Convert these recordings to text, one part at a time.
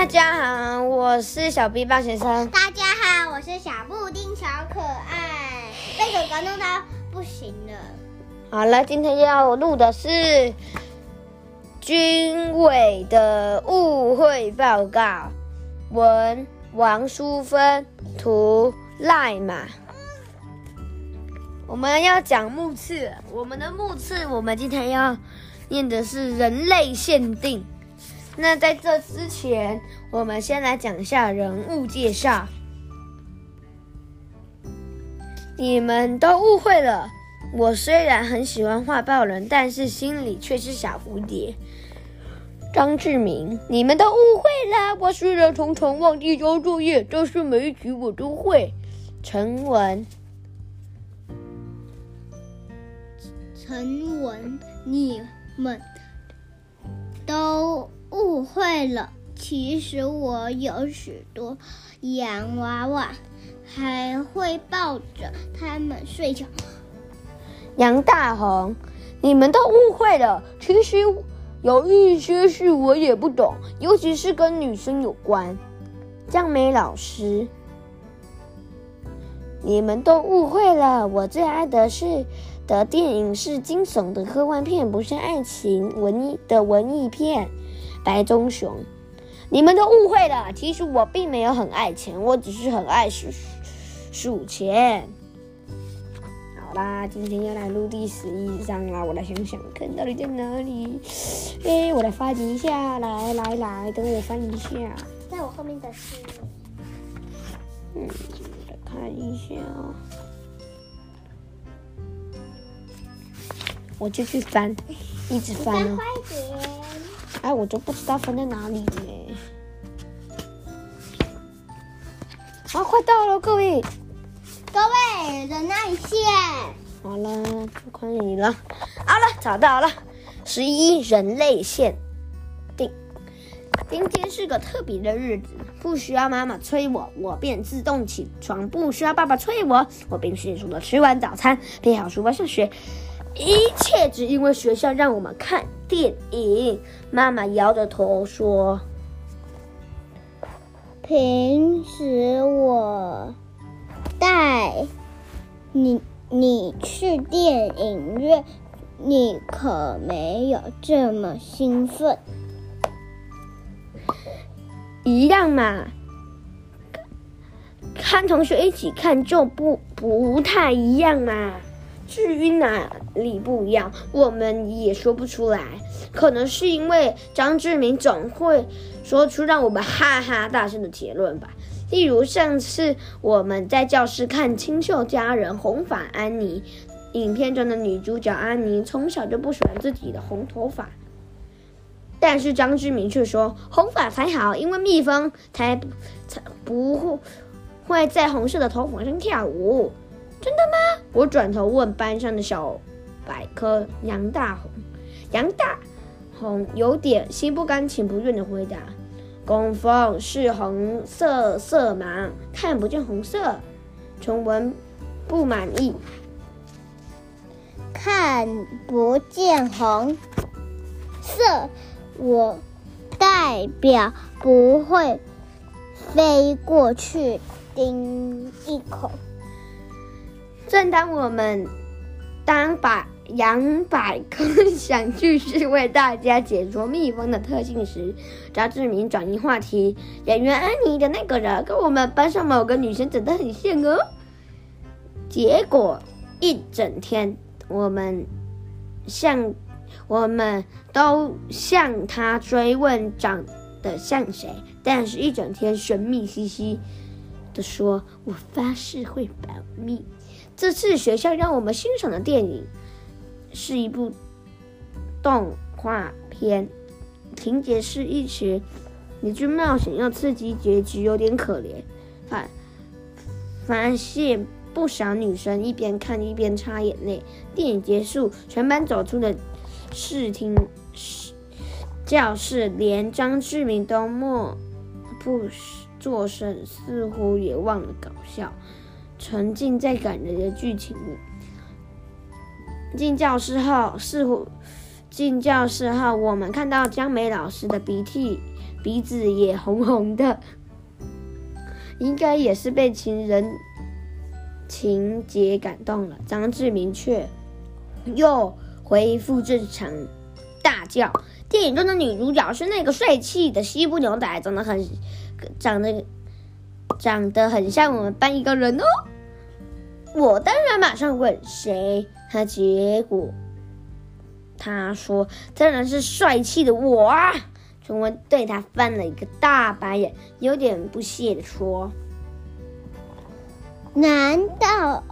大家好，我是小 B 棒学生。大家好，我是小布丁小可爱，被哥哥弄到不行了。好了，今天要录的是军委的误会报告，文王淑芬，图赖马。我们要讲木刺，我们的木刺，我们今天要念的是人类限定。那在这之前，我们先来讲一下人物介绍。你们都误会了，我虽然很喜欢画报人，但是心里却是小蝴蝶。张志明，你们都误会了，我虽然常常忘记交作业，但是每一题我都会。陈文。陈文，你们都误会了。其实我有许多洋娃娃，还会抱着他们睡觉。杨大红，你们都误会了。其实有一些事我也不懂，尤其是跟女生有关。江梅老师，你们都误会了。我最爱的是。的电影是惊悚的科幻片，不是爱情文艺的文艺片。白棕熊，你们都误会了。其实我并没有很爱钱，我只是很爱数数钱。好啦，今天要来录第十一章啦。我来想想看到底在哪里。哎，我来翻一下，来来来，等我翻一下。在我后面的是。嗯，来看一下哦。我就去翻，一直翻哦。快点！哎，我都不知道翻在哪里呢。好，快到了，各位，各位忍耐一下。好了，快你了。好了，找到了。十一人类限定。今天是个特别的日子，不需要妈妈催我，我便自动起床；不需要爸爸催我，我便迅速的吃完早餐，背好书包上学。一切只因为学校让我们看电影。妈妈摇着头说：“平时我带你你去电影院，你可没有这么兴奋。一样嘛，看同学一起看就不不太一样嘛。”至于哪里不一样，我们也说不出来。可能是因为张志明总会说出让我们哈哈大笑的结论吧。例如上次我们在教室看《清秀佳人》红发安妮，影片中的女主角安妮从小就不喜欢自己的红头发，但是张志明却说红发才好，因为蜜蜂才才不会会在红色的头发上跳舞。真的吗？我转头问班上的小百科杨大红，杨大红有点心不甘情不愿的回答：“工蜂是红色色盲，看不见红色。”崇文不满意，看不见红色，我代表不会飞过去叮一口。正当我们当把杨百科想继续为大家解说蜜蜂的特性时，张志明转移话题：“演员安妮的那个人跟我们班上某个女生长得很像哦。”结果一整天，我们向我们都向他追问长得像谁，但是一整天神秘兮兮的说：“我发誓会保密。”这次学校让我们欣赏的电影是一部动画片，情节是一群你去冒险又刺激，结局有点可怜。发发现不少女生一边看一边擦眼泪。电影结束，全班走出了视听室教室，连张志明都默不作声，似乎也忘了搞笑。沉浸在感人的剧情里。进教室后，似乎进教室后，我们看到江梅老师的鼻涕鼻子也红红的，应该也是被情人情节感动了。张志明却又恢复正常，大叫：“电影中的女主角是那个帅气的西部牛仔，长得很长得长得很像我们班一个人哦。”我当然马上问谁，他结果他说：“当然是帅气的我啊！”陈文对他翻了一个大白眼，有点不屑的说：“难道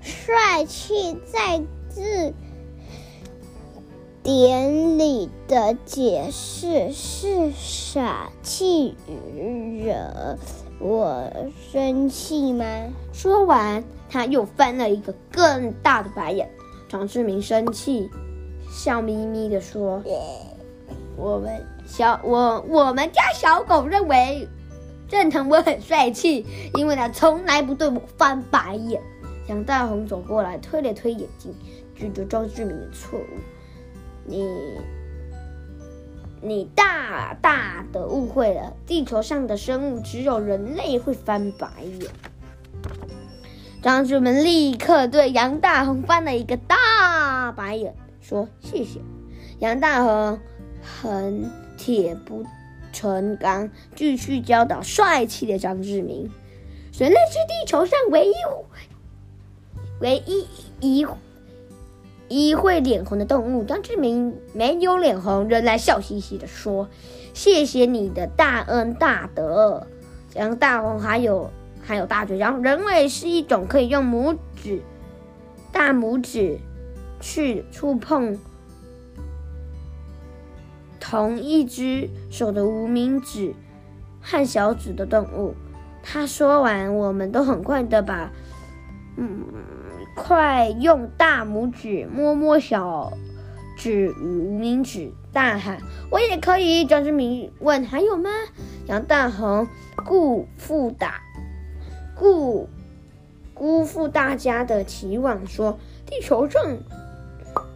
帅气在字典里的解释是傻气惹我生气吗？”说完。他又翻了一个更大的白眼，张志明生气，笑眯眯地说：“我们小我我们家小狗认为认同我很帅气，因为他从来不对我翻白眼。”杨大红走过来，推了推眼镜，指着张志明的错误：“你你大大的误会了，地球上的生物只有人类会翻白眼。”张志明立刻对杨大红翻了一个大白眼，说：“谢谢。”杨大红很铁不成钢，继续教导帅气的张志明：“人类是地球上唯一、唯一一一会脸红的动物。”张志明没有脸红，仍然笑嘻嘻地说：“谢谢你的大恩大德。”杨大红还有。还有大嘴，然后人类是一种可以用拇指、大拇指去触碰同一只手的无名指和小指的动物。他说完，我们都很快的把，嗯，快用大拇指摸摸小指与无名指，大喊：“我也可以！”张志明问：“还有吗？”杨大红顾复打。故辜负大家的期望，说地球上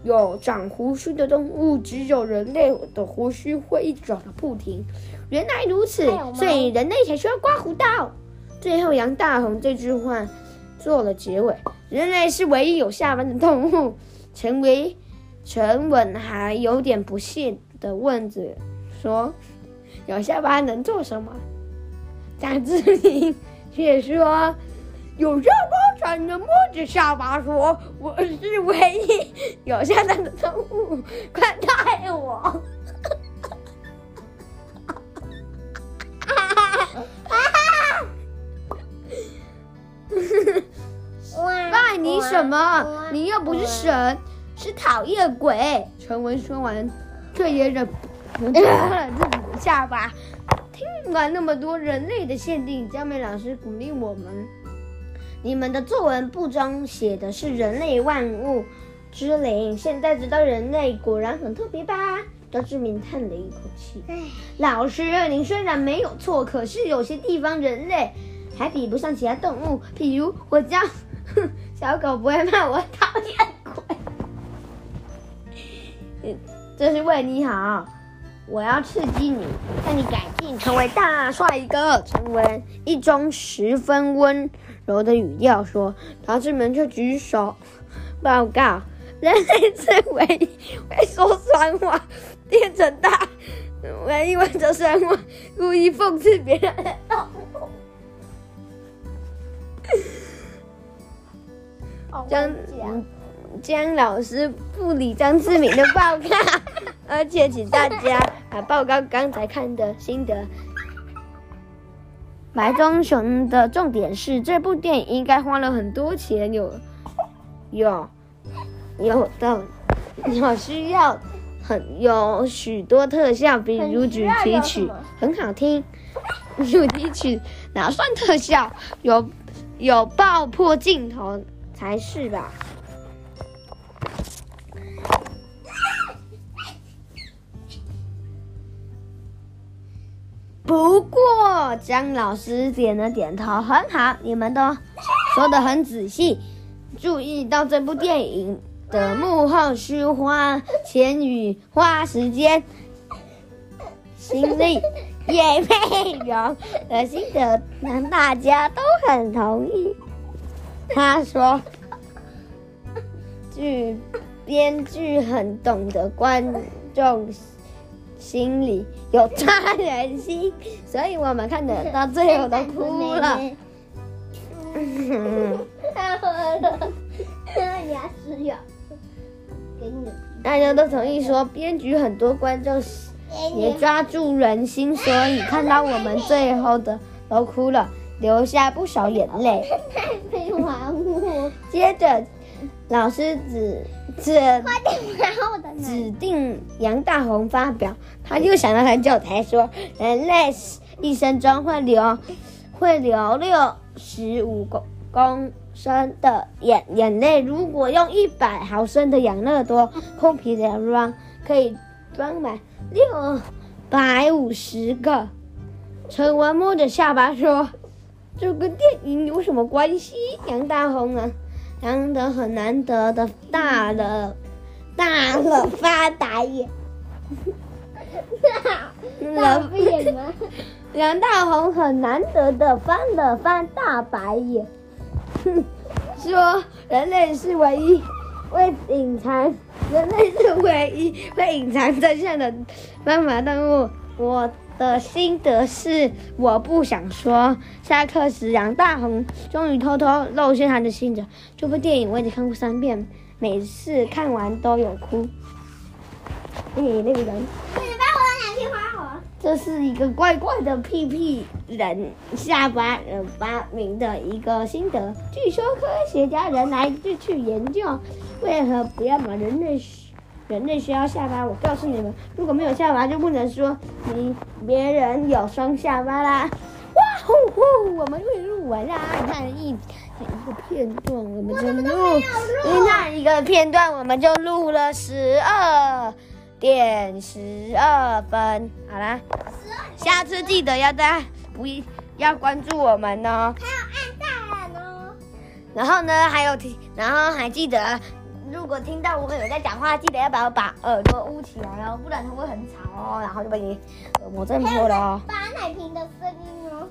有长胡须的动物，只有人类的胡须会一直长个不停。原来如此，所以人类才需要刮胡刀。最后，杨大红这句话做了结尾。人类是唯一有下巴的动物。陈维、陈稳还有点不屑的问着说：“有下巴能做什么？”张志明。却说有下巴才能摸着下巴说：“我是唯一有下巴的动物，快带我！”拜你什么？你又不是神，是讨厌鬼。陈文说完，却也忍不住了自己的下巴。听完那么多人类的限定，佳美老师鼓励我们：你们的作文簿中写的是人类万物之灵，现在知道人类果然很特别吧？张志明叹了一口气：“老师，您虽然没有错，可是有些地方人类还比不上其他动物，比如我家哼，小狗不会骂我讨厌鬼，这是为你好。”我要刺激你，让你改进，成为大帅哥。陈文一中十分温柔的语调说：“同志们就举手报告，人类是唯一会说酸话、变成大唯一会说酸话、故意讽刺别人的动物。”江江老师不理张志明的报告。而且，请大家把报告刚才看的心得。白棕熊的重点是，这部电影应该花了很多钱，有有有的有需要很有许多特效，比如主题曲很好听，主题曲哪算特效？有有爆破镜头才是吧？不过，张老师点了点头，很好，你们都说得很仔细。注意到这部电影的幕后需花钱与花时间、心力，也内容的心得，让大家都很同意。他说，剧编剧很懂得观众心里有抓人心，所以我们看得到最后都哭了。太好了，牙齿咬，给你。大家都同意说，编剧很多观众。也抓住人心，所以看到我们最后的都哭了，流下不少眼泪。接着，老师指指指定杨大红发表，他又想了很久才说：人类一生中会流会流六十五公公升的眼眼泪，如果用一百毫升的养乐多空瓶来装，可以装满。六百五十个。陈文摸着下巴说：“这跟电影有什么关系？”杨大红啊，杨得很难得的大了，大了发白眼。大变吗？杨大红很难得的翻了翻大白眼，说：“人类是唯一会隐藏。”人类是唯一会隐藏真相的斑马动物。我的心得是，我不想说。下课时，杨大红终于偷偷露馅他的心得。这部电影我已经看过三遍，每次看完都有哭。哎，那个人，你把我的奶瓶还我。这是一个怪怪的屁屁人下巴人发明的一个心得。据说科学家人来就去研究。为何不要把人类人类需要下巴？我告诉你们，如果没有下巴，就不能说你别人有双下巴啦。哇呼呼，我们会录完啦！你看一一个片段，我们就录；你看一个片段，我们就录了十二点十二分。好啦，下次记得要在不要关注我们哦。还有按赞哦。然后呢，还有听，然后还记得。如果听到我有在讲话，记得要把我把耳朵捂起来哦，不然它会很吵哦，然后就被你耳膜震破了哦。把奶瓶的声音哦。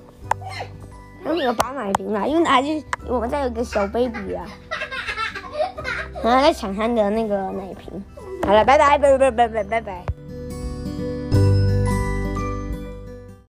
那没有把奶瓶啦，因为还是我们家有个小 baby 啊，啊后在抢他的那个奶瓶。好了，拜拜，拜拜拜拜拜拜。